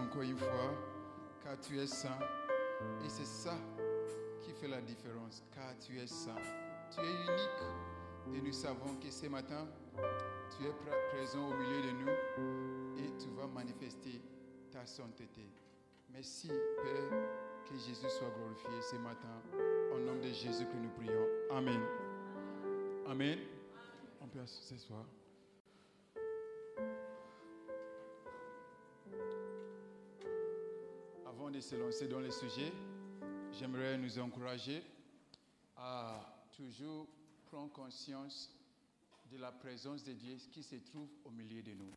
encore une fois, car tu es saint. Et c'est ça qui fait la différence, car tu es saint. Tu es unique. Et nous savons que ce matin, tu es présent au milieu de nous et tu vas manifester ta sainteté. Merci, Père, que Jésus soit glorifié ce matin. Au nom de Jésus que nous prions. Amen. Amen. On peut ce de se lancer dans le sujet, j'aimerais nous encourager à toujours prendre conscience de la présence de Dieu qui se trouve au milieu de nous.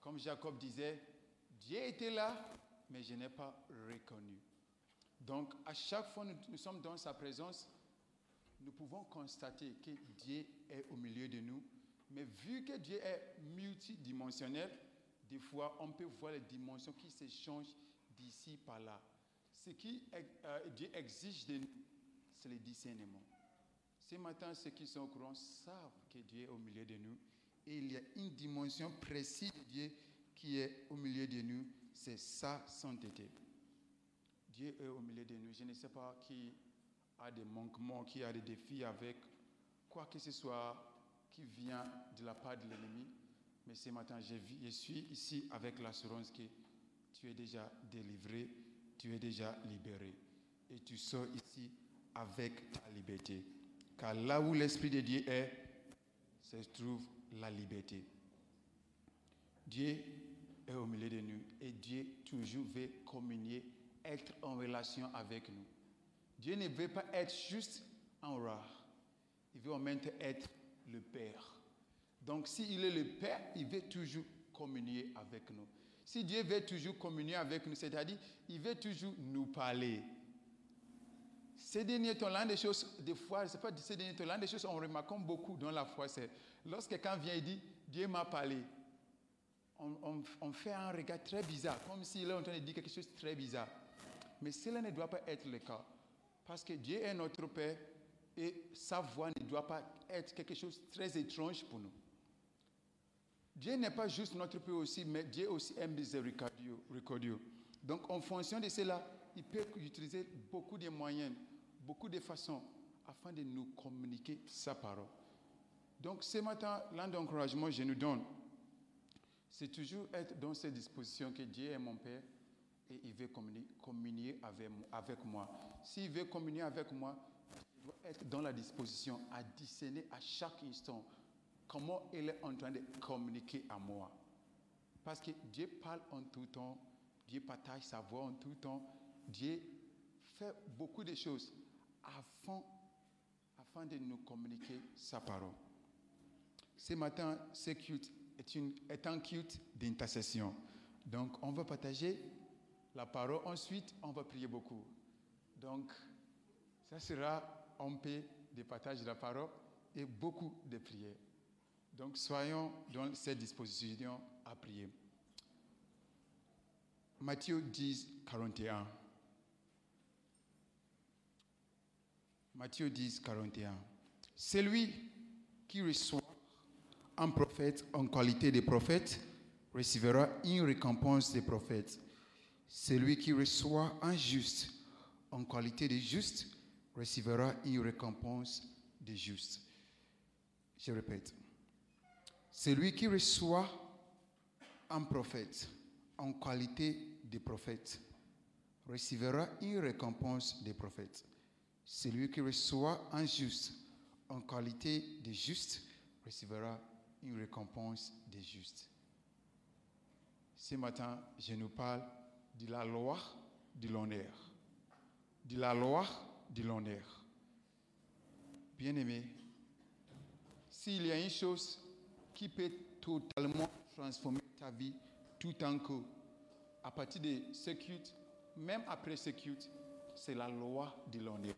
Comme Jacob disait, Dieu était là, mais je n'ai pas reconnu. Donc, à chaque fois que nous, sommes dans sa présence, nous pouvons constater que Dieu est au milieu de nous. Mais vu que Dieu est multidimensionnel, des fois, on peut voir les dimensions qui s'échangent d'ici par là. Ce qui euh, Dieu exige de nous, c'est le discernement. Ce matin, ceux qui sont au courant savent que Dieu est au milieu de nous. Et il y a une dimension précise de Dieu qui est au milieu de nous, c'est sa sainteté. Dieu est au milieu de nous. Je ne sais pas qui a des manquements, qui a des défis avec quoi que ce soit qui vient de la part de l'ennemi. Mais ce matin, je, je suis ici avec l'assurance que tu es déjà délivré, tu es déjà libéré. Et tu sors ici avec ta liberté. Car là où l'Esprit de Dieu est, se trouve la liberté. Dieu est au milieu de nous et Dieu toujours veut communier, être en relation avec nous. Dieu ne veut pas être juste un roi. Il veut en même temps être le Père. Donc s'il est le Père, il veut toujours communier avec nous. Si Dieu veut toujours communier avec nous, c'est-à-dire, il veut toujours nous parler. Ces derniers temps, l'un des choses, des fois, c'est pas ces derniers temps, l'un des choses on remarque beaucoup dans la foi, c'est lorsque quelqu'un vient et dit, Dieu m'a parlé, on, fait un regard très bizarre, comme s'il est en train de dire quelque chose de très bizarre. Mais cela ne doit pas être le cas. Parce que Dieu est notre Père et sa voix ne doit pas être quelque chose de très étrange pour nous. Dieu n'est pas juste notre Père aussi, mais Dieu aussi aime miséricordieux. Donc, en fonction de cela, il peut utiliser beaucoup de moyens, beaucoup de façons afin de nous communiquer sa parole. Donc, ce matin, l'un d'encouragement que je nous donne, c'est toujours être dans cette disposition que Dieu est mon Père et il veut communier avec moi. S'il veut communier avec moi, il doit être dans la disposition à discerner à chaque instant comment il est en train de communiquer à moi. Parce que Dieu parle en tout temps, Dieu partage sa voix en tout temps, Dieu fait beaucoup de choses afin, afin de nous communiquer sa parole. Ce matin, c'est une, est un culte d'intercession. Donc, on va partager la parole. Ensuite, on va prier beaucoup. Donc, ça sera un peu de partage de la parole et beaucoup de prières. Donc, soyons dans cette disposition à prier. Matthieu 10, 41. Matthieu 10, 41. Celui qui reçoit un prophète en qualité de prophète recevra une récompense de prophète. Celui qui reçoit un juste en qualité de juste recevra une récompense de juste. Je répète. Celui qui reçoit un prophète en qualité de prophète recevra une récompense de prophète. Celui qui reçoit un juste en qualité de juste recevra une récompense des justes. Ce matin, je nous parle de la loi de l'honneur. De la loi de l'honneur. Bien-aimé, s'il y a une chose qui peut totalement transformer ta vie tout en coup, à partir de ce culte, même après ce culte, c'est la loi de l'honneur.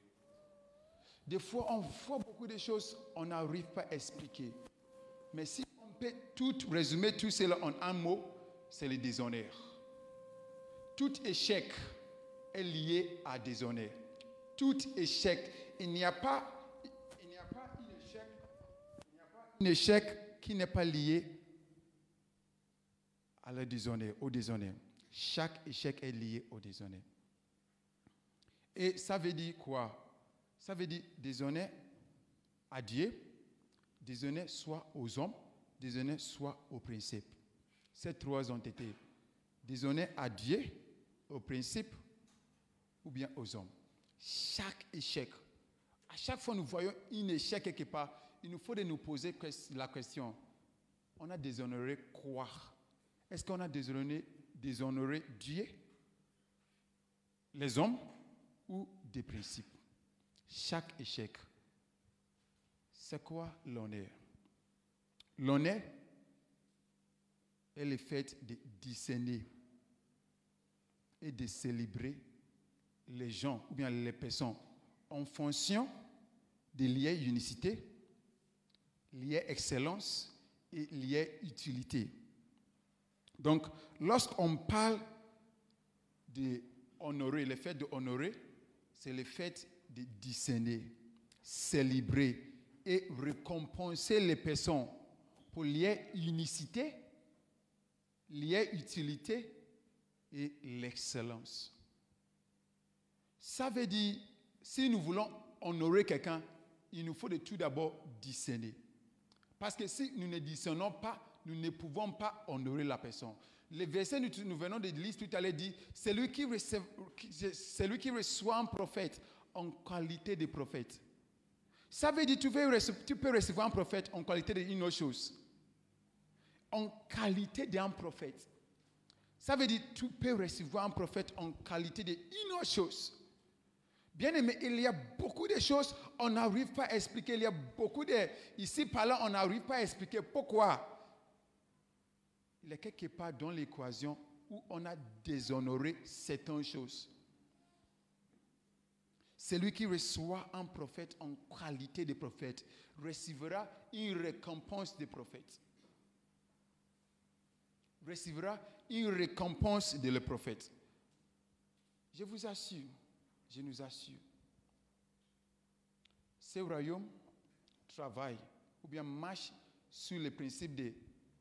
Des fois, on voit beaucoup de choses, on n'arrive pas à expliquer. Mais si on peut tout résumer tout cela en un mot, c'est le déshonneur. Tout échec est lié à déshonneur. Tout échec, il n'y a pas, échec, il n'y a pas un échec qui n'est pas lié à déshonneur, au déshonneur. Chaque échec est lié au déshonneur. Et ça veut dire quoi? Ça veut dire déshonneur à Dieu, déshonneur soit aux hommes, déshonneur soit aux principes. Ces trois ont été déshonneur à Dieu, aux principes ou bien aux hommes. Chaque échec, à chaque fois nous voyons un échec quelque part, il nous faut de nous poser la question, on a déshonoré quoi? Est-ce qu'on a déshonoré, Dieu, les hommes ou des principes? Chaque échec, c'est quoi l'honneur? L'honneur est le fait de discerner et de célébrer les gens ou bien les personnes en fonction des liens unicité, liens excellence et liens utilité. Donc, lorsqu'on parle d'honorer, le fait d'honorer, c'est le fait de discerner, célébrer et récompenser les personnes pour lier unicité, lier utilité et l'excellence. Ça veut dire, si nous voulons honorer quelqu'un, il nous faut de tout d'abord discerner. Parce que si nous ne discernons pas, nous ne pouvons pas honorer la personne. Le verset nous venons de lire tout à l'heure dit, celui qui, celui qui reçoit un prophète en qualité de prophète. Ça veut dire tu peux recevoir un prophète en qualité d'une autre chose. En qualité d'un prophète. Ça veut dire tu peux recevoir un prophète en qualité d'une autre chose. Bien aimé, il y a beaucoup de choses on n'arrive pas à expliquer. Il y a beaucoup de... Ici, par là, on n'arrive pas à expliquer pourquoi. Il y a quelque part dans l'équation où on a déshonoré certaines choses. Celui qui reçoit un prophète en qualité de prophète recevra une récompense de prophète. Recevra une récompense de le prophète. Je vous assure, je nous assure, ce royaume travaille ou bien marche sur le principe de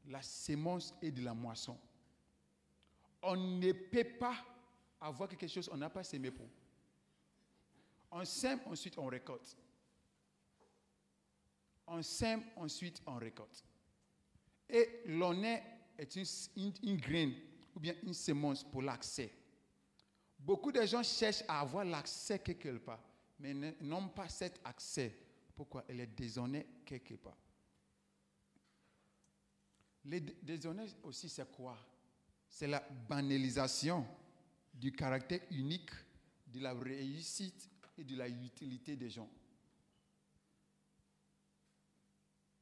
la sémence et de la moisson. On ne peut pas avoir quelque chose on n'a pas semé pour. On sème, ensuite on récolte. On sème, ensuite on récolte. Et l'honneur est une, une, graine ou bien une semence pour l'accès. Beaucoup de gens cherchent à avoir l'accès quelque part, mais n'ont pas cet accès. Pourquoi? Elle est déshonnée quelque part. Le déshonneur aussi, c'est quoi? C'est la banalisation du caractère unique de la réussite et de la utilité des gens.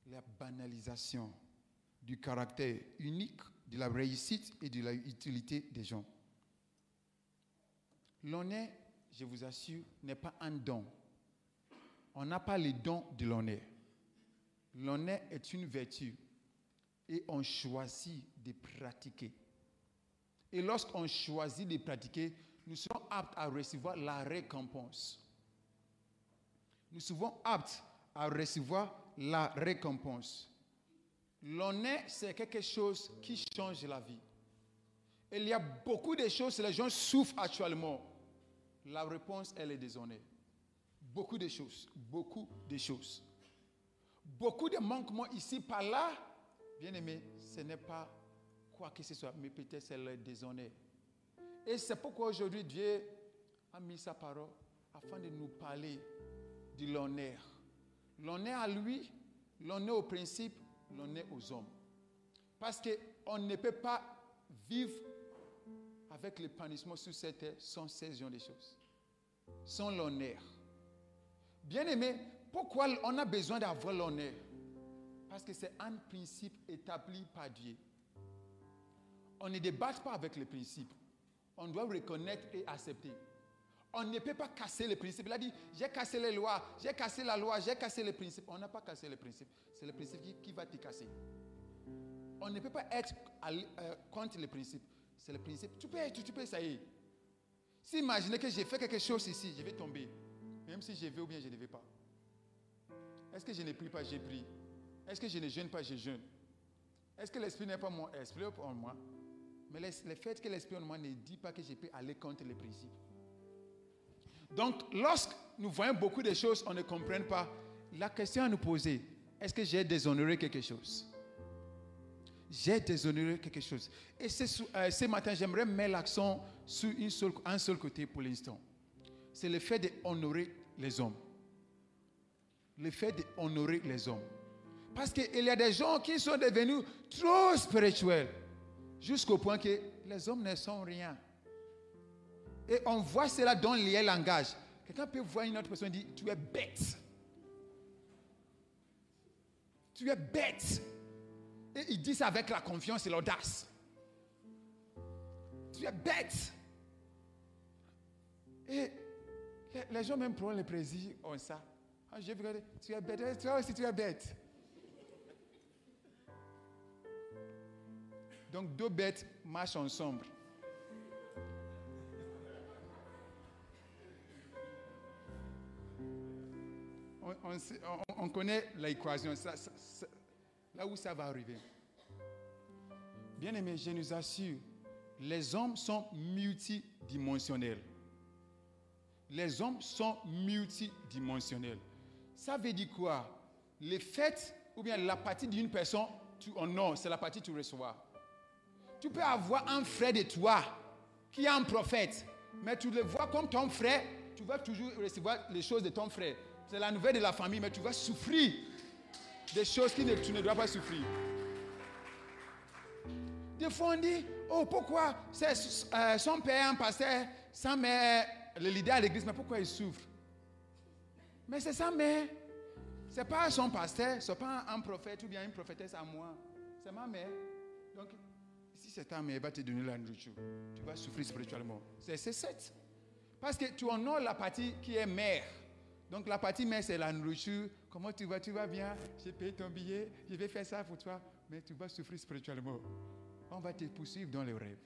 La banalisation du caractère unique de la réussite et de la utilité des gens. L'honneur, je vous assure, n'est pas un don. On n'a pas les dons de l'honneur. L'honneur est une vertu et on choisit de pratiquer. Et lorsqu'on choisit de pratiquer, nous sommes aptes à recevoir la récompense. Nous sommes aptes à recevoir la récompense. L'honneur, c'est quelque chose qui change la vie. Il y a beaucoup de choses, les gens souffrent actuellement. La réponse, elle est déshonneur. Beaucoup de choses, beaucoup de choses. Beaucoup de manquements ici, par là. Bien aimé, ce n'est pas quoi que ce soit, mais peut-être c'est le déshonneur. Et c'est pourquoi aujourd'hui Dieu a mis sa parole afin de nous parler de l'honneur. L'honneur à lui, l'honneur au principe, l'honneur aux hommes. Parce qu'on ne peut pas vivre avec l'épanouissement sur cette terre sans ces gens de choses. Sans l'honneur. Bien aimé, pourquoi on a besoin d'avoir l'honneur? Parce que c'est un principe établi par Dieu. On ne débat pas avec les principes. On doit reconnaître et accepter. On ne peut pas casser les principes. Il a dit, j'ai cassé les lois, j'ai cassé la loi, j'ai cassé les principes. On n'a pas cassé les principes. C'est le principe qui, va te casser. On ne peut pas être euh, contre les principes c'est le principe. Tu peux, tu, tu peux essayer. Si imaginez que j'ai fait quelque chose ici, je vais tomber. Même si je vais ou bien je ne vais pas. Est-ce que je ne prie pas, j'ai pris Est-ce que je ne jeûne pas, je jeûne Est-ce que l'esprit n'est pas mon esprit en moi Mais le fait que l'Esprit en moi ne dit pas que je peux aller contre les principes. Donc, lorsque nous voyons beaucoup de choses, on ne comprend pas, la question à nous poser, est-ce que j'ai déshonoré quelque chose? J'ai déshonoré quelque chose. Et euh, ce matin, j'aimerais mettre l'accent sur un seul côté pour l'instant. C'est le fait d'honorer les hommes. Le fait d'honorer les hommes. Parce qu'il y a des gens qui sont devenus trop spirituels, jusqu'au point que les hommes ne sont rien. Et on voit cela dans les langages. Quelqu'un peut voir une autre personne et dire, tu es bête. Tu es bête. Et il dit ça avec la confiance et l'audace. Tu es bête. Et les gens même prennent le plaisir en ça. Ah, je vais tu es bête. Toi aussi, tu es bête. Donc, deux bêtes marchent ensemble. On, connaît l'équation, là où ça va arriver. Bien aimé, je nous assure, les hommes sont multidimensionnels. Les hommes sont multidimensionnels. Ça veut dire quoi? Le fait ou bien la partie d'une personne, tu honores, c'est la partie que tu reçois. Tu peux avoir un frère de toi qui est un prophète, mais tu le vois comme ton frère, tu vas toujours recevoir les choses de ton frère. C'est la nouvelle de la famille, mais tu vas souffrir des choses que tu ne dois pas souffrir. Des fois, on dit, oh, pourquoi c'est euh, son père un pasteur, sa mère le leader à l'église, mais pourquoi il souffre? Mais c'est sa mère. Ce n'est pas son pasteur, ce n'est pas un prophète ou bien une prophétesse à moi. C'est ma mère. Donc, si c'est ta mère, elle va te donner la nourriture. Tu vas souffrir spirituellement. C'est cette. Parce que tu honores la partie qui est mère. Donc la partie mère, c'est la nourriture. Comment tu vas? Tu vas bien? J'ai payé ton billet, je vais faire ça pour toi. Mais tu vas souffrir spirituellement. On va te poursuivre dans les rêves.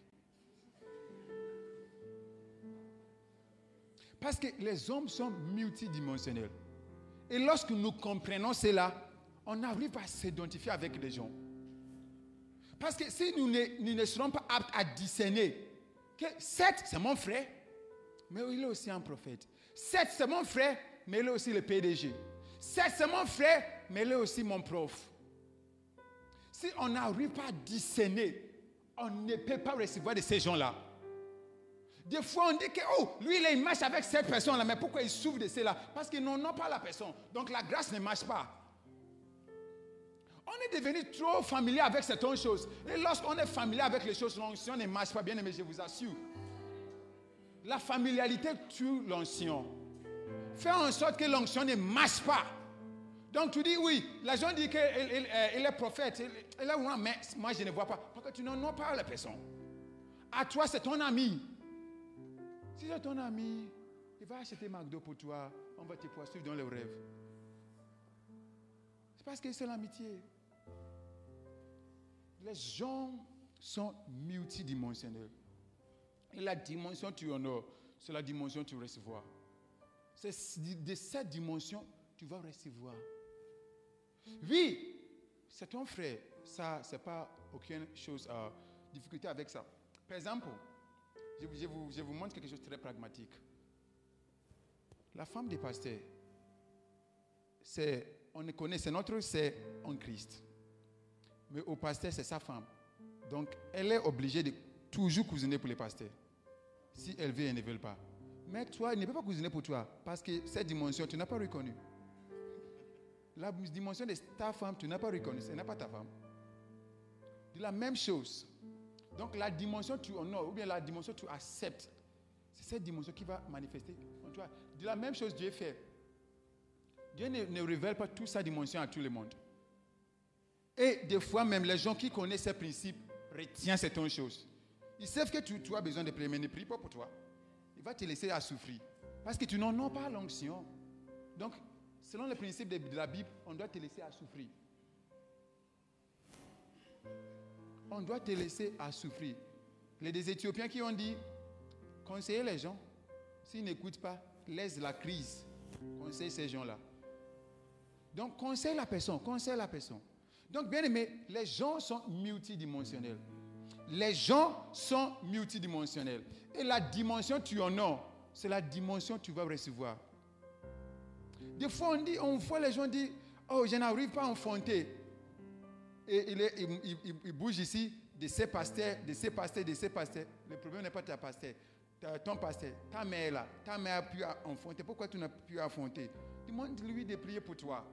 Parce que les hommes sont multidimensionnels. Et lorsque nous comprenons cela, on arrive à s'identifier avec les gens. Parce que si nous ne, ne serons pas aptes à discerner que certes, c'est mon frère, mais il est aussi un prophète. Certes, c'est mon frère, est aussi le PDG. C'est mon frère, est aussi mon prof. Si on n'arrive pas à discerner, on ne peut pas recevoir de ces gens-là. Des fois, on dit que, oh, lui, il marche avec cette personne-là, mais pourquoi il souffre de cela? Parce qu'ils n'ont pas la personne. Donc la grâce ne marche pas. On est devenu trop familier avec certaines choses. Et lorsqu'on est familier avec les choses, l'onction ne marche pas bien, mais je vous assure. La familiarité tue l'onction. Fais en sorte que l'onction ne marche pas. Donc tu dis oui, la gens dit qu'il est prophète, il est mais moi je ne vois pas. Que tu n'en as pas la personne? À toi, c'est ton ami. Si c'est ton ami, il va acheter McDo pour toi, on va te poursuivre dans les rêves. C'est parce que c'est l'amitié. Les gens sont multidimensionnels. Et la dimension tu honores, c'est la dimension tu recevoir. C'est de cette dimension tu vas recevoir. Oui, c'est ton frère. Ça, c'est pas aucune chose, à difficulté avec ça. Par exemple, je, vous, montre quelque chose de très pragmatique. La femme des pasteurs, c'est, on connaît, c'est notre c'est en Christ. Mais au pasteur, c'est sa femme. Donc, elle est obligée de toujours cousiner pour les pasteurs. Si elle veut, elle ne veut pas. Mais toi, elle ne peut pas cousiner pour toi. Parce que cette dimension, tu n'as pas reconnu. La dimension de ta femme, tu n'as pas reconnu. Ce n'est pas ta femme. De la même chose. Donc la dimension tu honores, ou bien la dimension tu acceptes, c'est cette dimension qui va manifester en toi. De la même chose, Dieu fait. Dieu ne, révèle pas toute sa dimension à tout le monde. Et des fois même, les gens qui connaissent ces principes retiennent certaines choses. Ils savent que tu, as besoin de prier, mais ne prie pas pour toi. Va te laisser à souffrir. Parce que tu n'en as pas l'onction. Donc, selon le principe de la Bible, on doit te laisser à souffrir. on doit te laisser à souffrir. Les des Éthiopiens qui ont dit, conseillez les gens. S'ils n'écoutent pas, laisse la crise. Conseille ces gens-là. Donc, conseille la personne, conseille la personne. Donc, bien aimé, les gens sont multidimensionnels. Les gens sont multidimensionnels. Et la dimension tu en as, c'est la dimension que tu vas recevoir. Des fois, on, dit, on voit les gens dire Oh, je n'arrive pas à enfanter. Et il, bouge ici de ces pasteurs, de ces pasteurs, de ces pasteurs. Le problème n'est pas ta pasteur, ton pasteur. Ta mère là, ta mère a pu enfanter. Pourquoi tu n'as pu enfanter? Demande-lui de prier pour toi.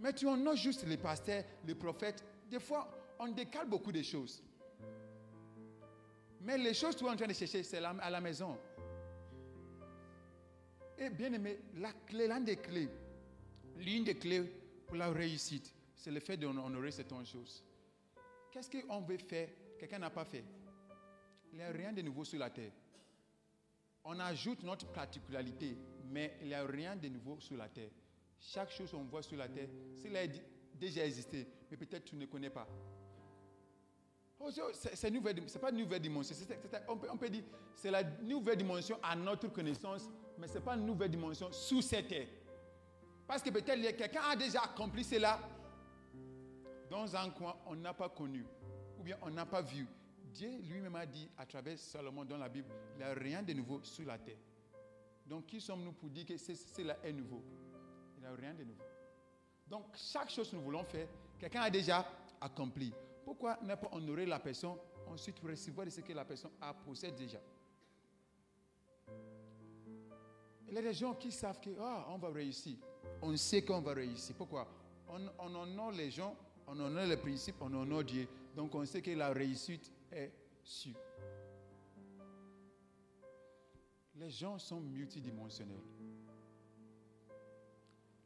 Mais tu en as juste les pasteurs, les prophètes. Des fois, on décale beaucoup de choses. Mais les choses que tu es en train de chercher, c'est à la maison. Et bien aimé, la clé, l'une des clés, l'une des clés pour la réussite, c'est le fait d'honorer certaines choses. Qu'est-ce qu'on veut faire? Quelqu'un n'a pas fait. Il n'y a rien de nouveau sur la terre. On ajoute notre particularité, mais il n'y a rien de nouveau sur la terre. Chaque chose qu'on voit sur la terre, c'est a déjà existé, mais peut-être tu ne connais pas. Oh, c'est n'est pas une nouvelle dimension. on, peut, on, peut, dire c'est la nouvelle dimension à notre connaissance, mais ce n'est pas une nouvelle dimension sous cette terre. Parce que peut-être quelqu'un a déjà accompli cela dans un coin on n'a pas connu, ou bien on n'a pas vu. Dieu lui-même a dit à travers Salomon dans la Bible, il n'y a rien de nouveau sous la terre. Donc qui sommes-nous pour dire que cela est nouveau? Il n'y a rien de nouveau. Donc chaque chose que nous voulons faire, quelqu'un a déjà accompli. Pourquoi ne pas honorer la personne, ensuite recevoir de ce que la personne a possède déjà? Il y a des gens qui savent que ah, on va réussir. On sait qu'on va réussir. Pourquoi? On, on honore les gens, on honore les principes, on honore Dieu. Donc on sait que la réussite est sûre. Les gens sont multidimensionnels.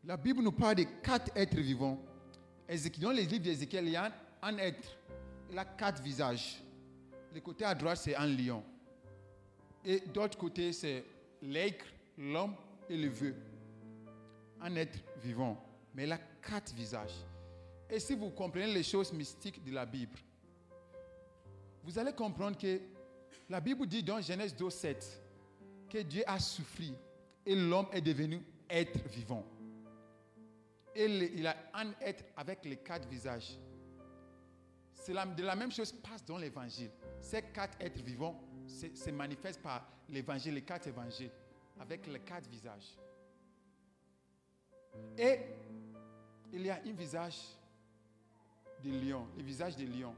La Bible nous parle de quatre êtres vivants. Dans les livres d'Ézéchiel, il y a un être. Il a quatre visages. Le côté à droite, c'est un lion. Et d'autre côté, c'est l'aigle, l'homme et le vœu. Un être vivant. Mais il a quatre visages. Et si vous comprenez les choses mystiques de la Bible, vous allez comprendre que la Bible dit dans Genèse 2, 7 que Dieu a souffri et l'homme est devenu être vivant. Et il a un être avec les quatre visages. C'est de la même chose passe dans l'évangile. Ces quatre êtres vivants se manifestent par l'évangile, les quatre évangiles avec les quatre visages. Et il y a un visage de lion, le visage de lion.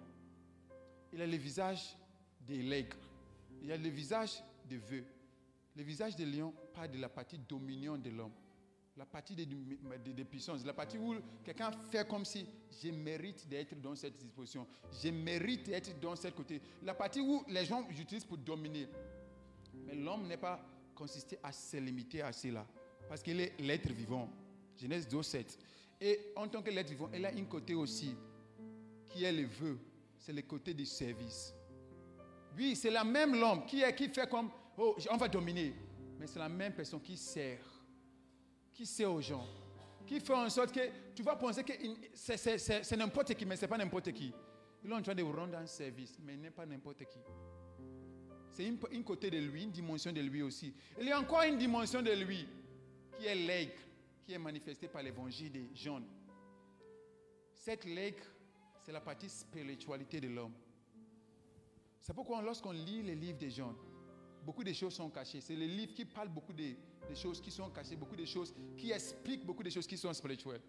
Il y a le visage de l'aigle. Il y a le visage de vœux. Le visage de lion parle de la partie dominion de l'homme. La partie de, de, puissance. La partie où quelqu'un fait comme si je mérite d'être dans cette disposition. Je mérite d'être dans ce côté. La partie où les gens utilisent pour dominer. Mais l'homme n'est pas consisté à se limiter à cela. Parce qu'il est l'être vivant. Genèse 2, 7. Et en tant que l'être vivant, il a un côté aussi qui est le vœu. C'est le côté du service. Oui, c'est la même l'homme qui, qui fait comme, oh, on va dominer. Mais c'est la même personne qui sert. Qui sert aux gens? Qui fait en sorte que tu vas penser que c'est n'importe qui, mais ce n'est pas n'importe qui. Il est en train de vous rendre un service, mais il n'est pas n'importe qui. C'est une, côté de lui, une dimension de lui aussi. Il y a encore une dimension de lui qui est l'aigle, qui est manifestée par l'évangile de Jean. Cette l'aigle, c'est la partie spiritualité de l'homme. C'est pourquoi lorsqu'on lit les livres de Jean, beaucoup de choses sont cachées. C'est les livres qui parlent beaucoup de, choses qui sont cachées, beaucoup de choses qui expliquent beaucoup de choses qui sont spirituelles.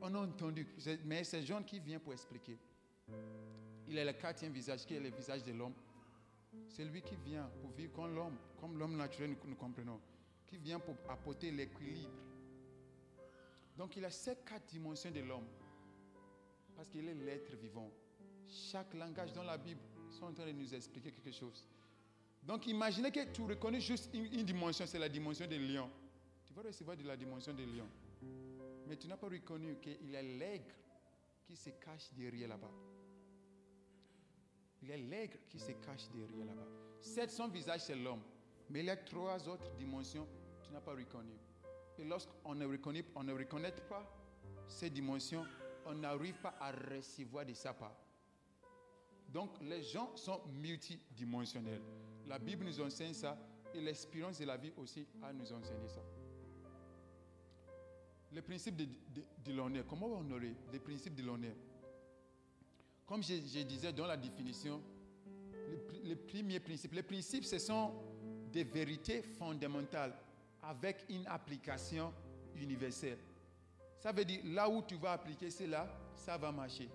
On a entendu, mais c'est Jean qui vient pour expliquer. Il a le quatrième visage qui est le visage de l'homme. C'est lui qui vient pour vivre comme l'homme, comme l'homme naturel, nous, nous comprenons, qui vient pour apporter l'équilibre. Donc il a ces quatre dimensions de l'homme, parce qu'il est l'être vivant. Chaque langage dans la Bible sont en train de nous expliquer quelque chose. Donc imaginez que tu reconnais juste une, dimension, c'est la dimension des lions. Tu vas recevoir de la dimension des lions. Mais tu n'as pas reconnu qu'il y a l'aigle qui se cache derrière là-bas. Il y a l'aigle qui se cache derrière là-bas. C'est son visage, c'est l'homme. Mais il y a trois autres dimensions que tu n'as pas reconnues. Et lorsqu'on ne on ne reconnaît pas ces dimensions, on n'arrive pas à recevoir de sa part. Donc les gens sont multidimensionnels. La Bible nous enseigne ça et l'expérience de la vie aussi a nous enseigné ça. Le principe de, l'honneur, comment honorer le principe de l'honneur? Comme je, disais dans la définition, les, premiers principes, les principes, ce sont des vérités fondamentales avec une application universelle. Ça veut dire, là où tu vas appliquer cela, ça va marcher.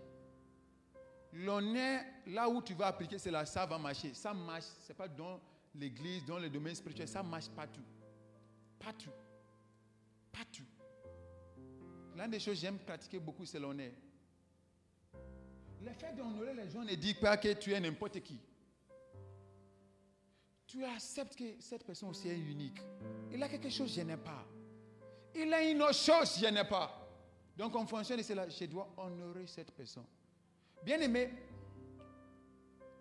L'honneur, là où tu vas appliquer cela, ça va marcher. Ça marche, ce n'est pas dans l'église, dans le domaine spirituel, ça marche partout. Partout. Partout. L'une des choses que j'aime pratiquer beaucoup, c'est l'honneur. Le fait d'honorer les gens ne dit pas que tu es n'importe qui. Tu acceptes que cette personne aussi est unique. Il a quelque chose que je n'ai pas. Il a une autre chose que je n'ai pas. Donc en fonction de cela, je dois honorer cette personne. Bien aimé,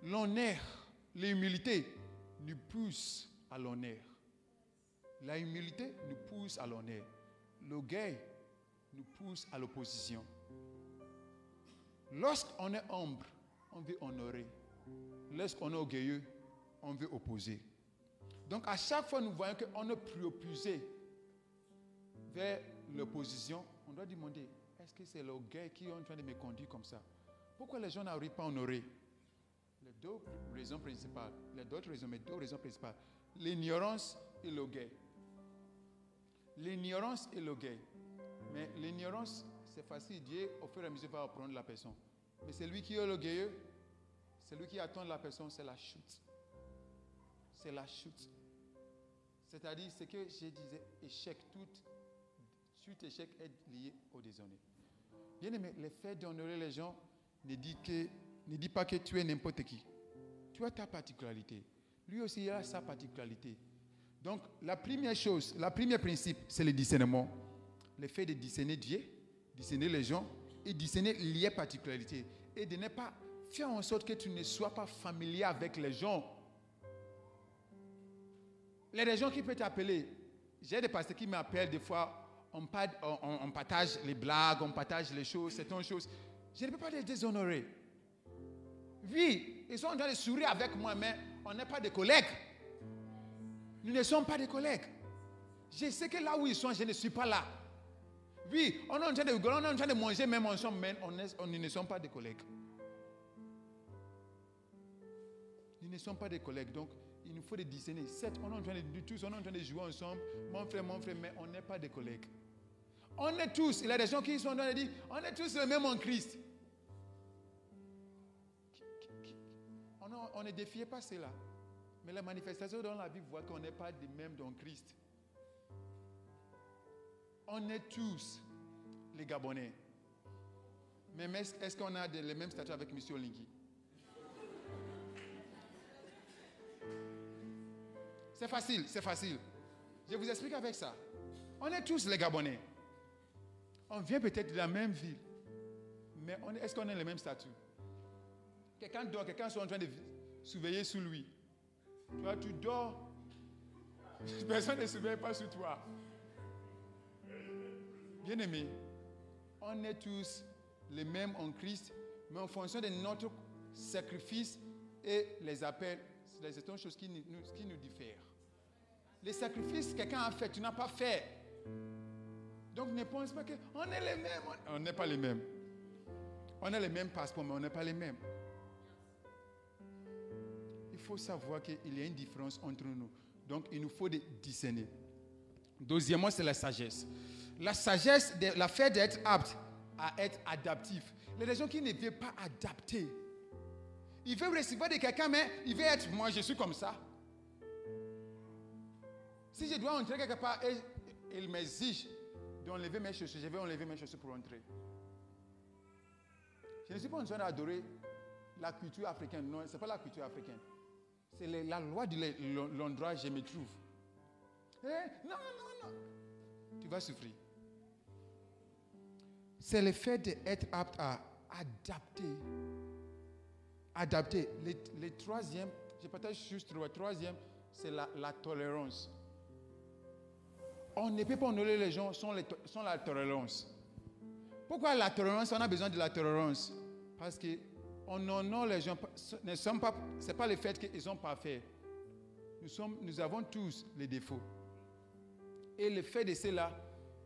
l'honneur, l'humilité nous pousse à l'honneur. La humilité nous pousse à l'honneur. L'orgueil nous pousse à l'opposition. Lorsqu'on est humble, on veut honorer. Lorsqu'on est orgueilleux, on veut opposer. Donc à chaque fois nous voyons qu'on est préoppusé vers l'opposition, on doit demander, est-ce que c'est l'orgueil qui est en train de me conduire comme ça? Pourquoi les gens n'arrivent pas à honorer Les deux raisons principales, les d'autres raisons, mais deux raisons principales? L'ignorance et l'orgueil. L'ignorance et l'orgueil. Mais l'ignorance, c'est facile. Dieu, au fur et à mesure, va apprendre la personne. Mais c'est lui qui est l'orgueilleux, c'est lui qui attend la personne, c'est la chute. C'est la chute. C'est-à-dire, ce que je disais, échec, tout, suite échec est lié au déshonneur. Bien aimé, le fait d'honorer les gens ne dit pas que tu es n'importe qui. Tu as ta particularité. Lui aussi, il a sa particularité. Donc, la première chose, le premier principe, c'est le discernement le fait de discerner Dieu, discerner les gens et discerner les particularités. Et de ne pas faire en sorte que tu ne sois pas familier avec les gens. Les gens qui peuvent t'appeler, j'ai des pasteurs qui m'appellent des fois, on, partage les blagues, on partage les choses, certaines choses. Je ne peux pas les déshonorer. Oui, ils sont en train de sourire avec moi, mais on n'est pas des collègues. Nous ne sommes pas des collègues. Je sais que là où ils sont, je ne suis pas là. Oui, on est en train de on est en train de manger même ensemble, mais on, on, nous ne sommes pas des collègues. Nous ne sommes pas des collègues, donc il nous faut des discerner. Certes, on est en train de, on est en train de jouer ensemble, mon frère, mon frère, mais on n'est pas des collègues. On est tous, il y a des gens qui sont train de dire, on est tous le même en Christ. On, ne défiait pas cela. Mais la manifestation dans la vie voit qu'on n'est pas des mêmes dans Christ on est tous les Gabonais. Mais est-ce qu'on a les mêmes statuts avec M. Olingi C'est facile, c'est facile. Je vous explique avec ça. On est tous les Gabonais. On vient peut-être de la même ville. Mais est-ce qu'on a les mêmes statuts Quelqu'un dort, quelqu'un est en train de surveiller sur lui. Toi, tu dors. Personne ne surveille pas sur toi. Bien-aimés, on est tous les mêmes en Christ, mais en fonction de notre sacrifice et les appels, c'est certaines choses qui nous, qui. Les sacrifices que quelqu'un a fait, tu n'as pas fait. Donc ne pense pas qu'on est les mêmes. On n'est pas les mêmes. On a les mêmes passeports, mais on n'est pas les mêmes. Il faut savoir qu'il y a une différence entre nous. Donc il nous faut discerner. Deuxièmement, c'est la sagesse la sagesse, la fait d'être apte à être adaptif. Les gens qui ne veulent pas adapter. Ils veulent recevoir de quelqu'un, mais ils veulent être, moi je suis comme ça. Si je dois entrer quelque part et il m'exige d'enlever mes chaussures, je vais enlever mes chaussures pour entrer. Je ne suis pas en train d'adorer la culture africaine. Non, ce n'est pas la culture africaine. C'est la loi de l'endroit où je me trouve. Eh, non, non, non. Tu vas souffrir c'est le fait d'être apte à adapter. Adapter. Le, troisième, je partage juste le troisième, c'est la, tolérance. On ne peut pas honorer les gens sans, la tolérance. Pourquoi la tolérance? On a besoin de la tolérance. Parce que on honore les gens. Ce n'est pas, pas le fait qu'ils sont parfaits. Nous, sommes, nous avons tous les défauts. Et le fait de cela,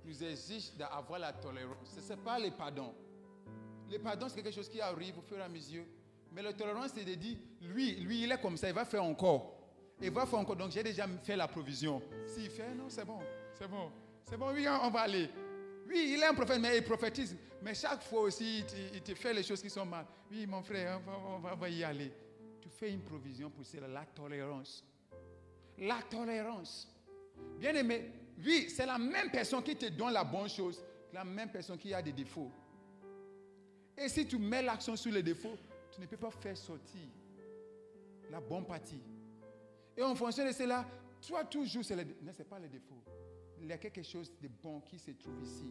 nous exige d'avoir la tolérance. Ce n'est pas le pardon. Le pardon, c'est quelque chose qui arrive au fur et à mesure. Mais la tolérance, c'est de dire, lui, lui, il est comme ça, il va faire encore. Il va faire encore. Donc, j'ai déjà fait la provision. S'il fait, non, c'est bon. C'est bon. C'est bon, oui, on va aller. Oui, il est un prophète, mais il prophétise. Mais chaque fois aussi, il te, fait les choses qui sont mal. Oui, mon frère, on va, y aller. Tu fais une provision pour cela, la tolérance. La tolérance. Bien aimé, oui, c'est la même personne qui te donne la bonne chose, la même personne qui a des défauts. Et si tu mets l'accent sur les défauts, tu ne peux pas faire sortir la bonne partie. Et en fonction de cela, toi toujours, ce pas les défauts. Il y a quelque chose de bon qui se trouve ici.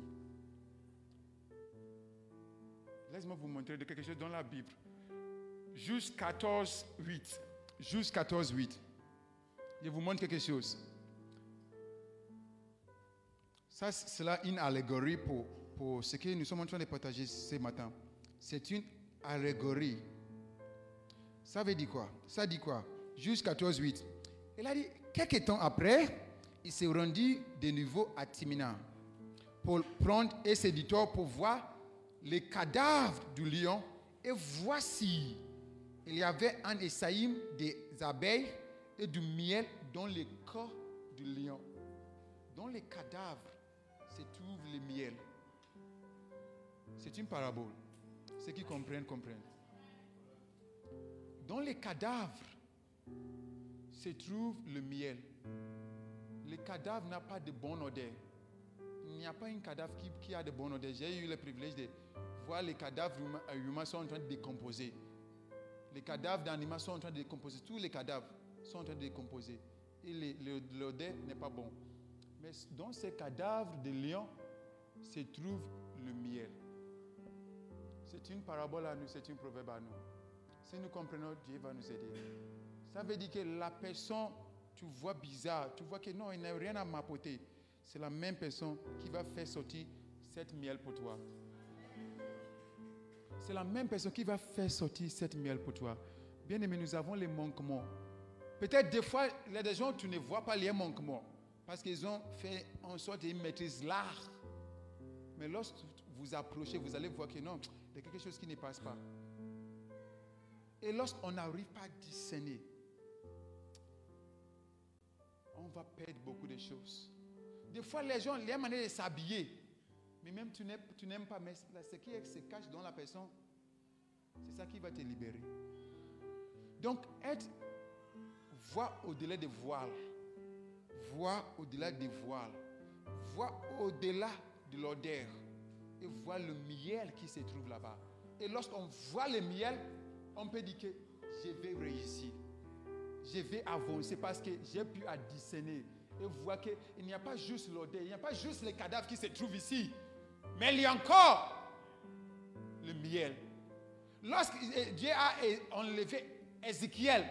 Laisse-moi vous montrer de quelque chose dans la Bible. Juste 14, 8. Juste 14, 8. Je vous montre quelque chose. Ça, c'est là une allégorie pour, pour ce que nous sommes en train de partager ce matin. C'est une allégorie. Ça veut dire quoi? Ça dit quoi? Juste 14, 8. Il a dit, quelques temps après, il s'est rendu de nouveau à Timina pour prendre et séducteur pour voir les cadavres du lion. Et voici, il y avait un essaïm des abeilles et du miel dans le corps du lion. Dans les cadavres se trouve le miel. C'est une parabole. Ceux qui comprennent, comprennent. Dans les cadavres se trouve le miel. Le cadavre n'a pas de bonne odeur. Il n'y a pas un cadavre qui, a de bonne odeur. J'ai eu le privilège de voir les cadavres humains sont en train de décomposer. Les cadavres d'animaux sont en train de décomposer. Tous les cadavres sont en train de décomposer. Et l'odeur n'est pas bon. Mais dans ces cadavres de lions se trouve le miel. C'est une parabole à nous, c'est une proverbe à nous. Si nous comprenons, Dieu va nous aider. Ça veut dire que la personne, tu vois bizarre, tu vois que non, il n'a rien à m'apporter. C'est la même personne qui va faire sortir cette miel pour toi. C'est la même personne qui va faire sortir cette miel pour toi. Bien aimé, nous avons les manquements. Peut-être des fois, il y a des gens, tu ne vois pas les manquements. Parce qu'ils ont fait en sorte qu'ils maîtrisent l'art. Mais lorsque vous approchez, vous allez voir que non, il y a quelque chose qui ne passe pas. Et lorsqu'on n'arrive pas à discerner, va perdre beaucoup de choses. Des fois, les gens, manières de s'habiller, mais même tu n'aimes pas, mais ce qui se cache dans la personne, c'est ça qui va te libérer. Donc, être, voir au-delà des voiles, voir au-delà des voiles, voir au-delà de l'odeur et voir le miel qui se trouve là-bas. Et lorsqu'on voit le miel, on peut dire que je vais réussir. Je vais avancer parce que j'ai pu discerner et voir qu'il n'y a pas juste l'odeur, il n'y a pas juste les cadavres qui se trouvent ici, mais il y a encore le miel. Lorsque Dieu a enlevé Ézéchiel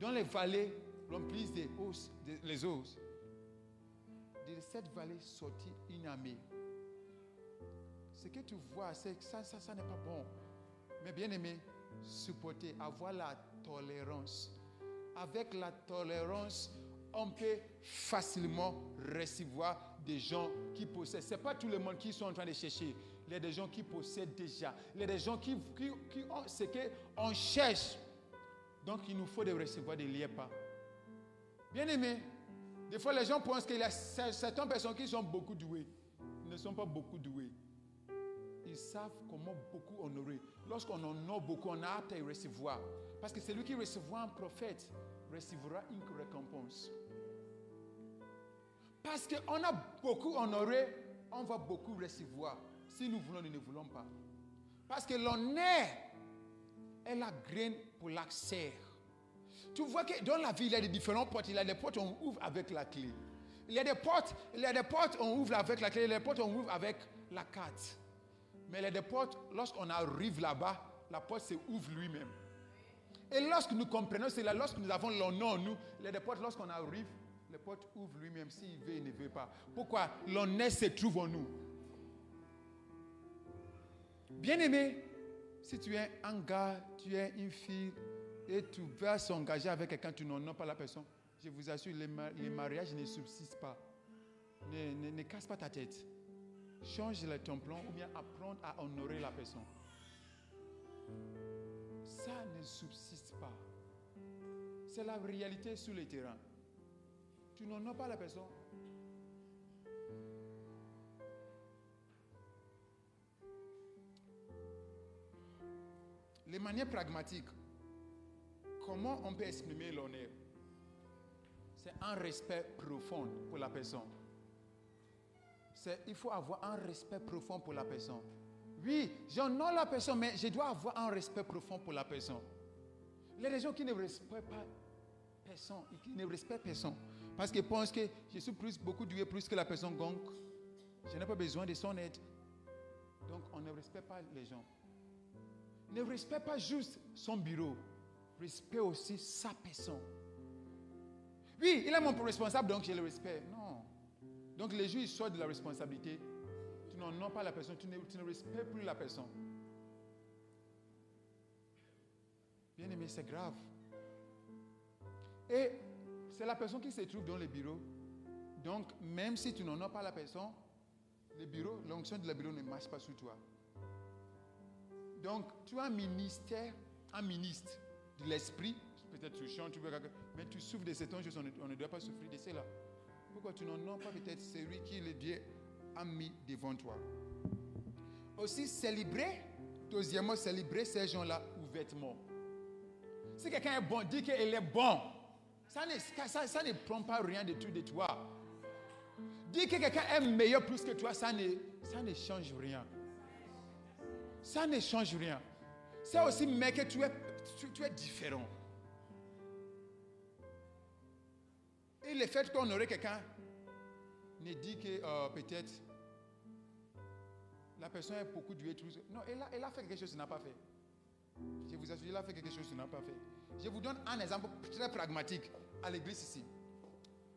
dans les vallées remplies des os, les os, de cette vallée sortit une armée. Ce que tu vois, c'est que ça, ça, ça n'est pas bon. Mais bien aimé, supporter, avoir la tolérance. Avec la tolérance, on peut facilement recevoir des gens qui possèdent. Ce n'est pas tout le monde qui sont en train de chercher. Il y a des gens qui possèdent déjà. Il y a des gens qui, qui, ont ce qu'on cherche. Donc il nous faut de recevoir des liens pas. Bien aimé, des fois, les gens pensent qu'il y a certaines personnes qui sont beaucoup douées. Ils ne sont pas beaucoup doués. Ils savent comment beaucoup honorer. Lorsqu'on honore beaucoup, on a hâte à recevoir. Parce que celui qui recevra un prophète recevra une récompense. Parce qu'on a beaucoup honoré, on va beaucoup recevoir. Si nous voulons, nous ne voulons pas. Parce que l'honneur est la graine pour l'accès. Tu vois que dans la vie, il y a des différentes portes. Il y a des portes on ouvre avec la clé. Il y a des portes, il y a des portes on ouvre avec la clé. Il y a des portes on ouvre avec la carte. Mais il y a des portes, lorsqu'on arrive là-bas, la porte se ouvre lui-même. Et lorsque nous comprenons cela, lorsque nous avons l'honneur nous, des portes, lorsqu'on arrive, les portes ouvrent lui-même. S'il veut, il ne veut pas. Pourquoi L'honneur se trouve en nous? Bien aimé, si tu es un gars, tu es une fille, et tu vas s'engager avec quelqu'un, tu n'honores pas la personne, je vous assure, les, mariages ne subsistent pas. Ne, ne, casse pas ta tête. Change ton plan ou bien apprendre à honorer la personne. Ça ne subsiste pas. C'est la réalité sur le terrain. Tu n'honores pas la personne. Les manières pragmatiques, comment on peut exprimer l'honneur? C'est un respect profond pour la personne. il faut avoir un respect profond pour la personne. Oui, j'honore la personne, mais je dois avoir un respect profond pour la personne. Les gens qui ne respectent pas personne, qui ne respectent personne, parce qu'ils pensent que je suis plus, beaucoup doué plus que la personne, donc je n'ai pas besoin de son aide. Donc on ne respecte pas les gens. Ne respecte pas juste son bureau, respecte aussi sa personne. Oui, il est mon responsable, donc je le respecte. Non. Donc les juges sortent de la responsabilité. Tu n'honores pas la personne, tu ne, respectes plus la personne. Bien aimé, c'est grave. Et c'est la personne qui se trouve dans le bureau. Donc, même si tu n'en as pas la personne, le bureau, l'onction de la bureau ne marche pas sur toi. Donc, tu as un ministère, un ministre de l'esprit. Peut-être tu chantes, tu veux mais tu souffres de cette chose, on ne doit pas souffrir de cela. Pourquoi tu n'en as pas peut-être celui qui le Dieu a mis devant toi Aussi, célébrer, deuxièmement, célébrer ces gens-là ouvertement. Si quelqu'un est bon, dis qu'il est bon. Ça ne, ça, ne, prend pas rien de tout de toi. Dis que quelqu'un est meilleur plus que toi, ça ne, ça ne change rien. Ça ne change rien. C'est aussi, mais que tu es, tu, es différent. Et le fait qu'on aurait quelqu'un ne dit que euh, peut-être la personne est beaucoup douée. Non, elle a, elle a fait quelque chose qu'elle n'a pas fait. Je vous assure, il a fait quelque chose qu'il n'a pas fait. Je vous donne un exemple très pragmatique à l'église ici.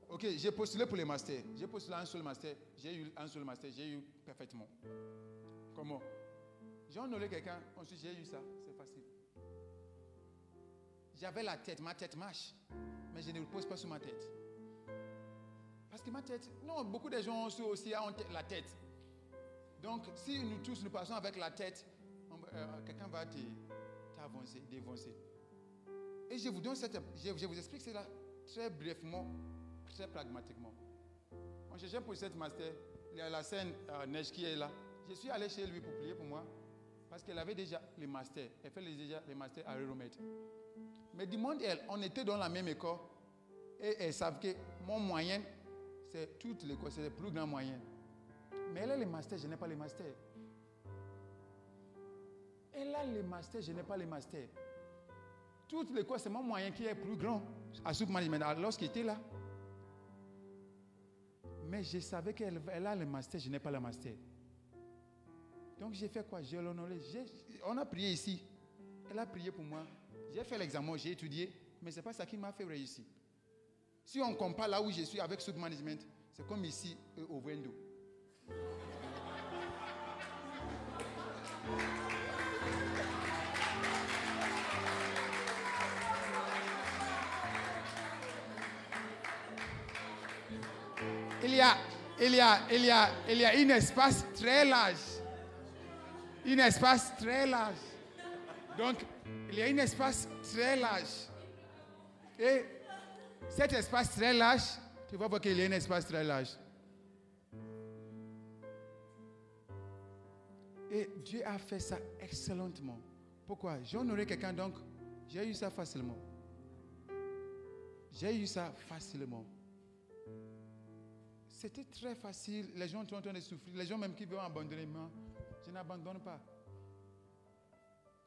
Ok, j'ai postulé pour les masters. J'ai postulé un seul master. J'ai eu un seul master. J'ai eu parfaitement. Comment? J'ai honoré quelqu'un. Ensuite, j'ai eu ça. C'est facile. J'avais la tête. Ma tête marche. Mais je ne repose pas sur ma tête. Parce que ma tête. Non, beaucoup de gens ont aussi la tête. Donc, si nous tous nous passons avec la tête, euh, quelqu'un va te avancer, dévancer. Et je vous donne cette, je, vous explique cela très brièvement, très pragmatiquement. Moi, j'ai pour cette master, il y a la scène euh, Neige qui est là. Je suis allé chez lui pour prier pour moi, parce qu'elle avait déjà les masters. Elle fait déjà les masters à Euromètre. Mais du monde, elle, on était dans la même école, et elle savent que mon moyen, c'est toute l'école, c'est le plus grand moyen. Mais elle a les masters, je n'ai pas les masters. Elle a les masters, je n'ai pas les masters. Toutes les quoi, c'est mon moyen qui est plus grand à Management lorsqu'il était là. Mais je savais qu'elle a le master, je n'ai pas le master. Donc j'ai fait quoi? J'ai l'honoré. On a prié ici. Elle a prié pour moi. J'ai fait l'examen, j'ai étudié, mais ce n'est pas ça qui m'a fait réussir. Si on compare là où je suis avec Soup Management, c'est comme ici au Wendo. il y a, il y a, il y a, il y a un espace très large. Un espace très large. Donc, il y a un espace très large. Et cet espace très large, tu vas voir qu'il y a un espace très large. Et Dieu a fait ça excellemment. Pourquoi? J'en aurais quelqu'un donc, j'ai eu ça facilement. J'ai eu ça facilement. C'était très facile. Les gens sont en train de souffrir. Les gens même qui veulent abandonner, moi, je n'abandonne pas.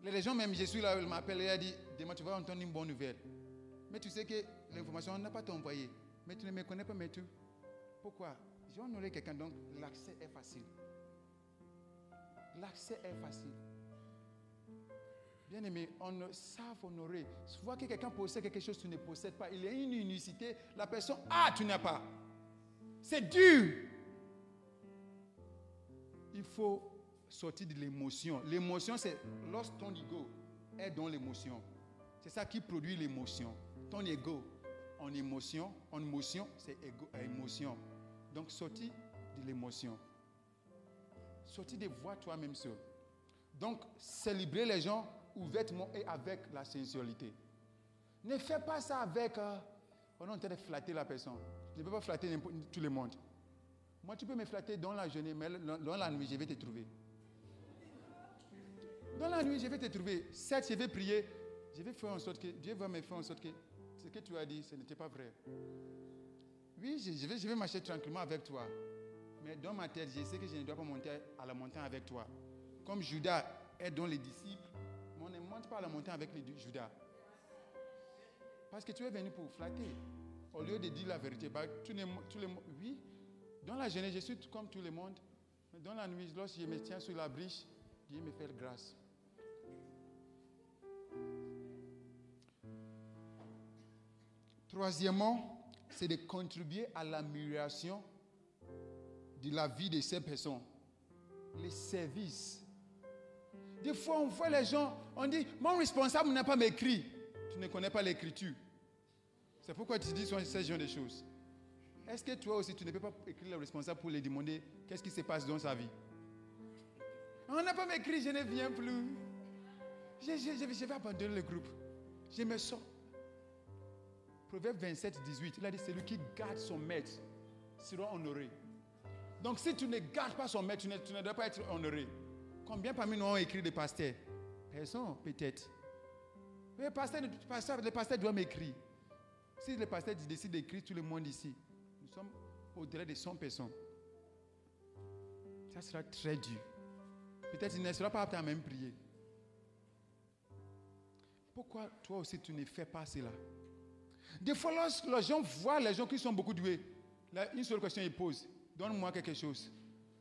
Les gens même, je suis là, ils m'appellent et ils disent, demain tu vas entendre une bonne nouvelle. Mais tu sais que l'information n'a pas t'envoyé. Mais tu ne me connais pas, mais tu. Pourquoi? J'ai honoré quelqu'un, donc l'accès est facile. L'accès est facile. Bien aimé, on ne savent honorer. Vois que quelqu'un possède quelque chose tu ne possèdes pas. Il y a une unicité. La personne, ah, tu n'as pas. C'est dur. Il faut sortir de l'émotion. L'émotion, c'est lorsque ton ego est dans l'émotion. C'est ça qui produit l'émotion. Ton ego en émotion, en émotion, c'est émotion. Donc sortir de l'émotion. Sortir de voir toi-même seul. Donc célébrer les gens ouvertement et avec la sensualité. Ne fais pas ça avec. Euh, on est en train de flatter la personne. Je ne peux pas flatter tout le monde. Moi, tu peux me flatter dans la journée, mais dans la nuit, je vais te trouver. Dans la nuit, je vais te trouver. Certes, je vais prier. Je vais faire en sorte que Dieu va me faire en sorte que ce que tu as dit, ce n'était pas vrai. Oui, je, vais, marcher tranquillement avec toi. Mais dans ma tête, je sais que je ne dois pas monter à la montagne avec toi. Comme Judas est dans les disciples, on ne monte pas à la montagne avec Judas. Parce que tu es venu pour flatter. Au lieu de dire la vérité, bah, tous les, oui, dans la journée, je suis comme tout le monde. Mais dans la nuit, lorsque je me tiens sur la briche, Dieu me fait grâce. Troisièmement, c'est de contribuer à l'amélioration de la vie de ces personnes. Les services. Des fois, on voit les gens, on dit, mon responsable n'a pas m'écrit. Tu ne connais pas l'écriture. C'est pourquoi tu dis ce genre de choses. Est-ce que toi aussi, tu ne peux pas écrire le responsable pour lui demander qu'est-ce qui se passe dans sa vie? On n'a pas m'écrit, je ne viens plus. Je, je vais abandonner le groupe. Je me sens. Proverbe 27, 18, il a dit, celui qui garde son maître sera honoré. Donc si tu ne gardes pas son maître, tu ne, dois pas être honoré. Combien parmi nous ont écrit des pasteurs? Personne, peut-être. Mais le pasteur, le pasteur, doit m'écrire. Si le pasteur décide d'écrire tout le monde ici, nous sommes au-delà de 100 personnes. Ça sera très dur. Peut-être qu'il ne sera pas apte à même prier. Pourquoi toi aussi tu ne fais pas cela? Des fois, lorsque les gens voient les gens qui sont beaucoup doués, une seule question ils posent Donne-moi quelque chose.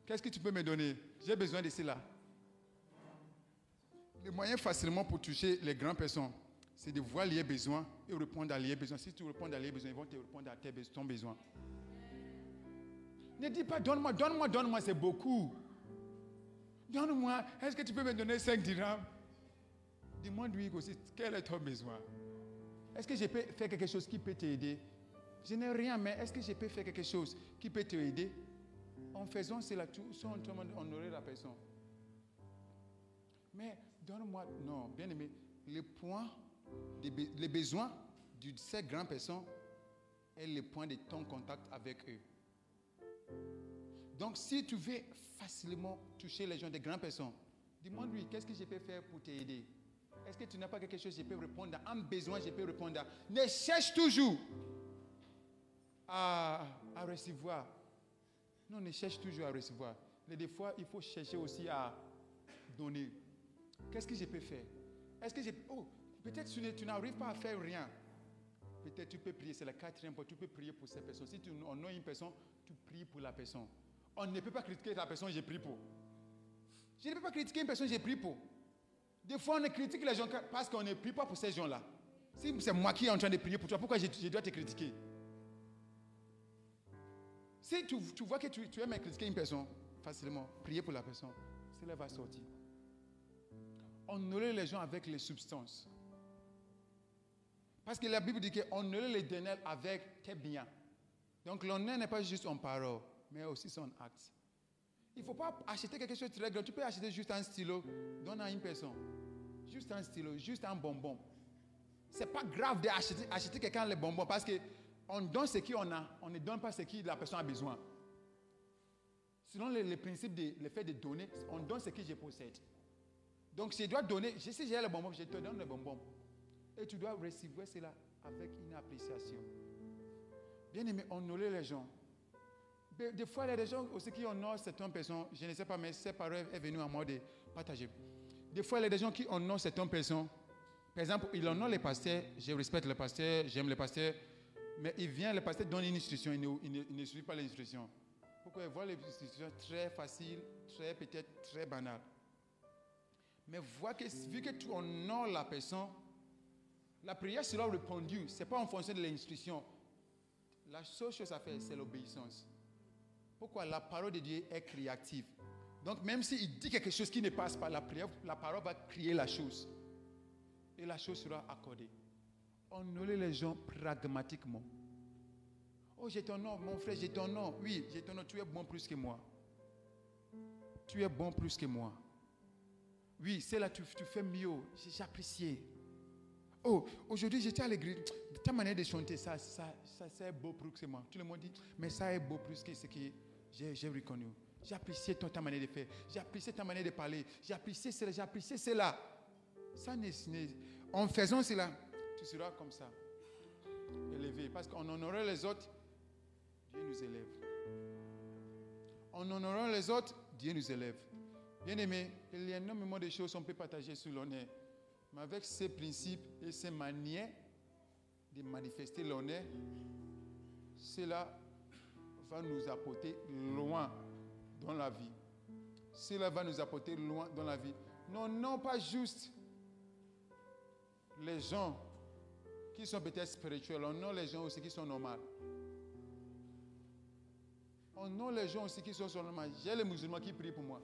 Qu'est-ce que tu peux me donner? J'ai besoin de cela. Le moyen facilement pour toucher les grandes personnes, c'est de voir les besoins et répondre à leurs besoins. Si tu réponds à leurs besoins, ils vont te répondre à ton besoin. Ne dis pas donne-moi, donne-moi, donne-moi, c'est beaucoup. Donne-moi, est-ce que tu peux me donner 5 dirhams? Demande-lui aussi, quel est ton besoin? Est-ce que je peux faire quelque chose qui peut t'aider? Je n'ai rien, mais est-ce que je peux faire quelque chose qui peut t'aider? En faisant cela, tout, sans honorer la personne. Mais donne-moi, non, bien aimé, les points, les besoins de ces grandes personnes est le point de ton contact avec eux. Donc, si tu veux facilement toucher les gens des grandes personnes, demande-lui qu'est-ce que je peux faire pour t'aider? Est-ce que tu n'as pas quelque chose, je peux répondre? À un besoin, je peux répondre Ne cherche toujours à, recevoir. Non, ne cherche toujours à recevoir. Mais des fois, il faut chercher aussi à donner. Qu'est-ce que je peux faire? Est-ce que je. Oh, peut-être tu, n'arrives pas à faire rien. Peut-être tu peux prier, c'est la quatrième fois, tu peux prier pour cette personne. Si tu en as une personne, tu pries pour la personne. On ne peut pas critiquer la personne, j'ai prié pour. Je ne peux pas critiquer une personne, j'ai prié pour. Des fois, on critique les gens parce qu'on ne prie pas pour ces gens-là. Si c'est moi qui est en train de prier pour toi, pourquoi je, dois te critiquer? Si tu, vois que tu, aimes critiquer une personne facilement, prier pour la personne, cela va sortir. Honorer les gens avec les substances. Parce que la Bible dit qu'honorer les derniers avec tes biens. Donc l'honneur n'est pas juste en parole, mais aussi son acte. Il ne faut pas acheter quelque chose de très grand. Tu peux acheter juste un stylo, donne à une personne. Juste un stylo, juste un bonbon. Ce n'est pas grave d'acheter acheter quelqu'un les bonbons parce qu'on donne ce qu'on a, on ne donne pas ce que la personne a besoin. Selon le, principe de le de donner, on donne ce que je possède. Donc, si je dois donner, je sais j'ai le bonbon, je te donne le bonbon. Et tu dois recevoir cela avec une appréciation. Bien aimé, honorer les gens. Des fois, il y a des gens aussi qui honorent certaines personnes. Je ne sais pas, mais cette parole est venue à moi de partager. Des fois, il y a des gens qui honorent certaines personnes. Par exemple, il honore les pasteurs. Je respecte les pasteurs, j'aime les pasteurs. Mais il vient, le pasteur donne une instruction, il ne, il ne, suit pas l'instruction. Pourquoi? Il voit les instructions très faciles, très peut-être très banales. Mais vois que, vu que tu honores la personne, la prière sera répondue. Ce n'est pas en fonction de l'instruction. La seule chose à faire, c'est l'obéissance. Pourquoi la parole de Dieu est créative? Donc même s'il dit quelque chose qui ne passe pas, la, prière, la parole va créer la chose. Et la chose sera accordée. Honorer les gens pragmatiquement. Oh, j'ai ton nom, mon frère, j'ai ton nom. Oui, j'ai ton nom. Tu es bon plus que moi. Tu es bon plus que moi. Oui, c'est là tu, fais mieux. J'ai. Oh, aujourd'hui j'étais à l'église. Ta manière de chanter, ça, ça, ça c'est beau plus que moi. Tout le monde dit, mais ça est beau plus que ce que j'ai reconnu. J'ai ton, ta manière de faire. J'ai ta manière de parler. J'ai cela. J'ai cela. Ça en faisant cela, tu seras comme ça. Élevé. Parce qu'en honorant les autres, Dieu nous élève. En honorant les autres, Dieu nous élève. Bien aimé, il y a énormément de choses qu'on peut partager sur l'honneur. Mais avec ces principes et ces manières de manifester l'honneur, cela va nous apporter loin dans la vie. Cela va nous apporter loin dans la vie. Non, non, pas juste les gens qui sont peut-être spirituels, non les gens aussi qui sont normaux. On a les gens aussi qui sont normaux. J'ai les musulmans qui prient pour moi.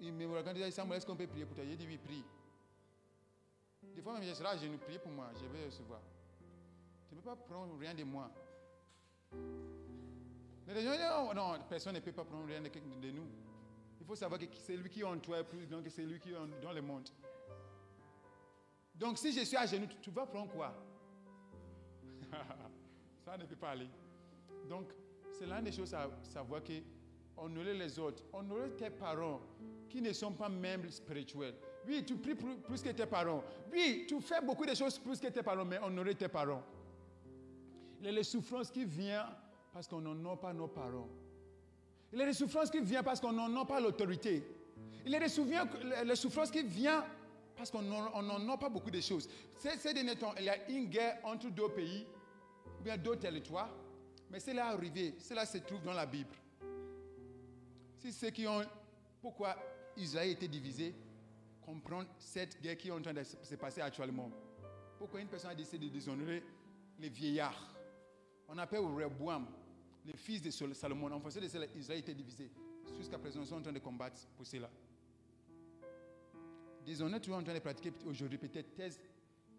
Ils, me regardent et disent Samuel, est-ce qu'on peut prier pour toi? J'ai dit oui, prie. Des fois même, je serai à genoux, prier pour moi, je vais recevoir. Tu ne peux pas prendre rien de moi. Disent non, personne ne peut pas prendre rien de, nous. Il faut savoir que c'est lui qui est en toi plus grand que c'est lui qui est dans le monde. Donc si je suis à genoux, tu, vas prendre quoi? Ça ne peut pas aller. Donc, c'est l'une des choses à savoir que honorer les autres, honorer tes parents qui ne sont pas membres spirituels. Oui, tu pries plus que tes parents. Oui, tu fais beaucoup de choses plus que tes parents, mais honorer tes parents. Il les souffrances qui viennent parce qu'on n'honore pas nos parents. Il y a des souffrances qui viennent parce qu'on n'honore pas l'autorité. Il y a des, les souffrances qui viennent parce qu'on n'honore pas beaucoup de choses. Ces derniers temps, il y a une guerre entre deux pays, ou bien deux territoires, mais c'est là arrivé, cela se trouve dans la Bible. Si ceux qui ont, pourquoi Israël était divisé, comprendre cette guerre qui est en train de se passer actuellement. Pourquoi une personne a décidé de déshonorer les vieillards? On appelle Rehoboam, les fils de Salomon. En français, Israël était divisé. Jusqu'à présent, ils sont en train de combattre pour cela. Déshonneur, tu es en train de pratiquer aujourd'hui. Peut-être tes,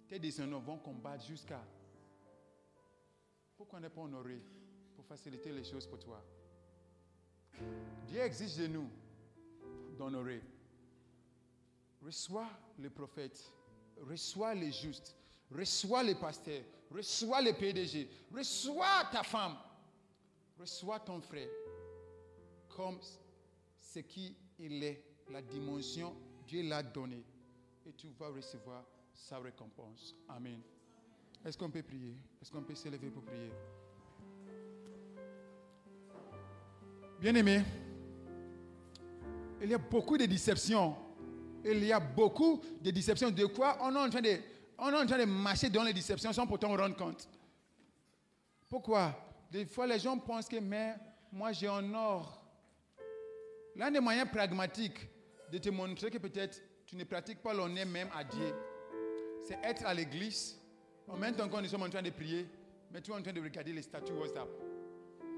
tes déshonneurs vont combattre jusqu'à. Pourquoi ne pas honorer pour faciliter les choses pour toi? Dieu exige de nous d'honorer. Reçois les prophètes, reçois les justes, reçois les pasteurs, reçois les PDG, reçois ta femme, reçois ton frère comme ce qu'il est, la dimension Dieu l'a donné et tu vas recevoir sa récompense. Amen. Est-ce qu'on peut prier? Est-ce qu'on peut s'élever pour prier? Bien-aimé, il y a beaucoup de déceptions. Il y a beaucoup de déceptions. De quoi? On est en train de, on est en train de marcher dans les déceptions sans pourtant rendre compte. Pourquoi? Des fois, les gens pensent que, mais moi, j'ai un or. L'un des moyens pragmatiques de te montrer que peut-être tu ne pratiques pas l'honneur même à Dieu, c'est être à l'église. En même temps que nous sommes en train de prier, mais tu es en train de regarder les statuts WhatsApp.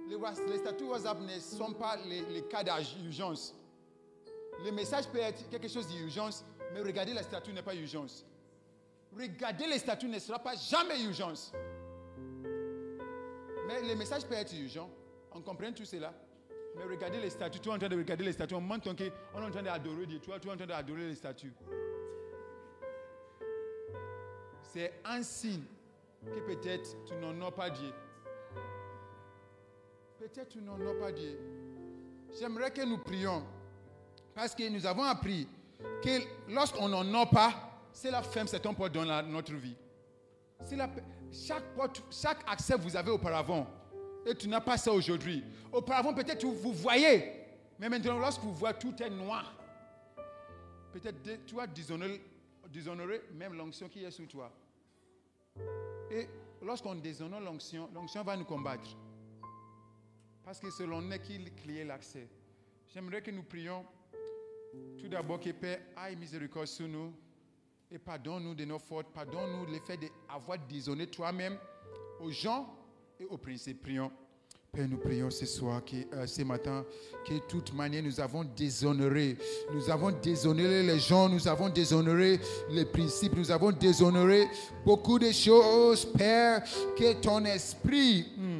Les, statuts WhatsApp ne sont pas les, cas d'urgence. Le message peut être quelque chose d'urgence, mais regarder les statuts n'est pas urgence. Regarder les statuts ne sera pas jamais urgence. Mais le message peut être urgent. On comprend tout cela. Mais regardez les statuts. Tu es en train de regarder les statuts. On montre qu'on est en train d'adorer Dieu. Tu es en train d'adorer les statuts. C'est un signe que peut-être tu as pas Dieu. Peut-être tu as pas Dieu. J'aimerais que nous prions. Parce que nous avons appris que lorsqu'on a pas, c'est la femme, c'est un dans notre vie. La, chaque, porte, chaque accès que vous avez auparavant, et tu n'as pas ça aujourd'hui. Auparavant, peut-être vous voyez, mais maintenant, lorsque vous voyez tout est noir, peut-être tu as déshonoré, déshonoré même l'onction qui est sur toi. Et lorsqu'on déshonore l'onction, l'onction va nous combattre. Parce que c'est l'on est qui l'accès. J'aimerais que nous prions tout d'abord que Père aille miséricorde sur nous et pardonne-nous de nos fautes, pardonne-nous le fait d'avoir déshonoré toi-même aux gens et aux principes. Prions. Père, nous prions ce soir, que, euh, ce matin, que de toute manière nous avons déshonoré. Nous avons déshonoré les gens, nous avons déshonoré les principes, nous avons déshonoré beaucoup de choses, Père, que ton esprit. Hmm,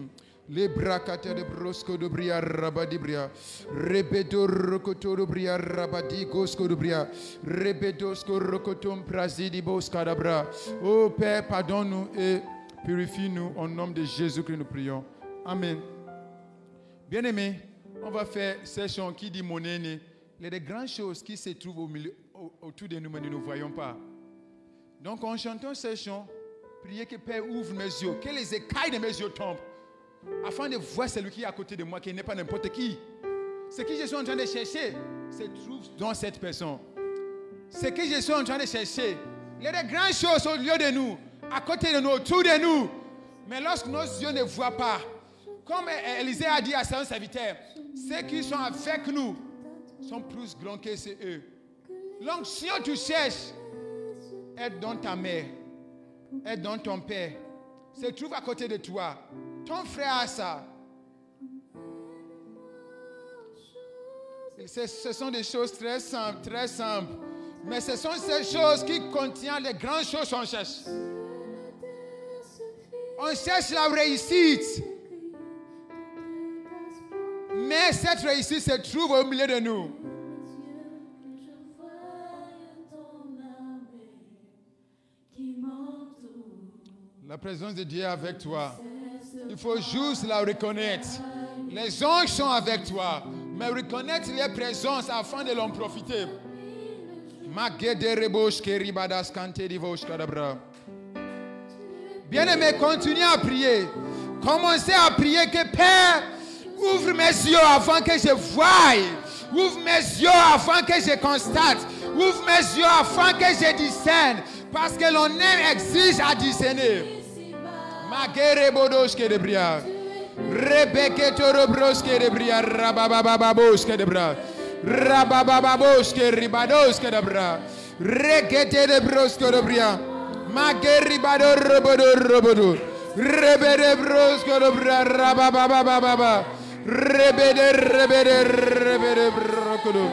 Le bracate de brosco de bria rabadibria. Rebedo rocoto de bria rabadi gosco de bria. Rebedosco rocotum prasidibos cadabra. Oh Père, pardonne-nous et purifie-nous. Au nom de Jésus que nous prions. Amen. Bien-aimés, on va faire session qui dit mon aîné. Il y a des grandes choses qui se trouvent au milieu, au- autour de nous, mais nous ne voyons pas. Donc, en chantant session, priez que Père ouvre mes yeux, que les écailles de mes yeux tombent, afin de voir celui qui est à côté de moi, qui n'est pas n'importe qui. Ce que je suis en train de chercher se trouve dans cette personne. Ce que je suis en train de chercher, il y a des grandes choses au lieu de nous, à côté de nous, autour de nous. Mais lorsque nos yeux ne voient pas, comme Élisée a dit à ses serviteurs, ceux qui sont avec nous sont plus grands que c'est eux. L'onction tu cherches, est dans ta mère, est dans ton père, se trouve à côté de toi. Ton frère a ça. Ce sont des choses très simples, très simples. Mais ce sont ces choses qui contiennent les grandes choses qu'on cherche. On cherche la réussite. Mais cette réussite se trouve au milieu de nous. La présence de Dieu est avec toi. Il faut juste la reconnaître. Les anges sont avec toi. Mais reconnaître les présences afin de l'en profiter. Bien-aimé, continuez à prier. Commencez à prier que Père, ouvre mes yeux avant que je voie. Ouvre mes yeux afin que je constate. Ouvre mes yeux afin que je discerne. Parce que l'on exige à discerner. Magere bodos que debria. Rebeke torobros que de bria, que de bria, que ribadoske de bria, Rekete de bros que debria. Magere ribador robodor robodor. Rebede bros que debria. Rabababababa. Rebede rebede rebede brocodo.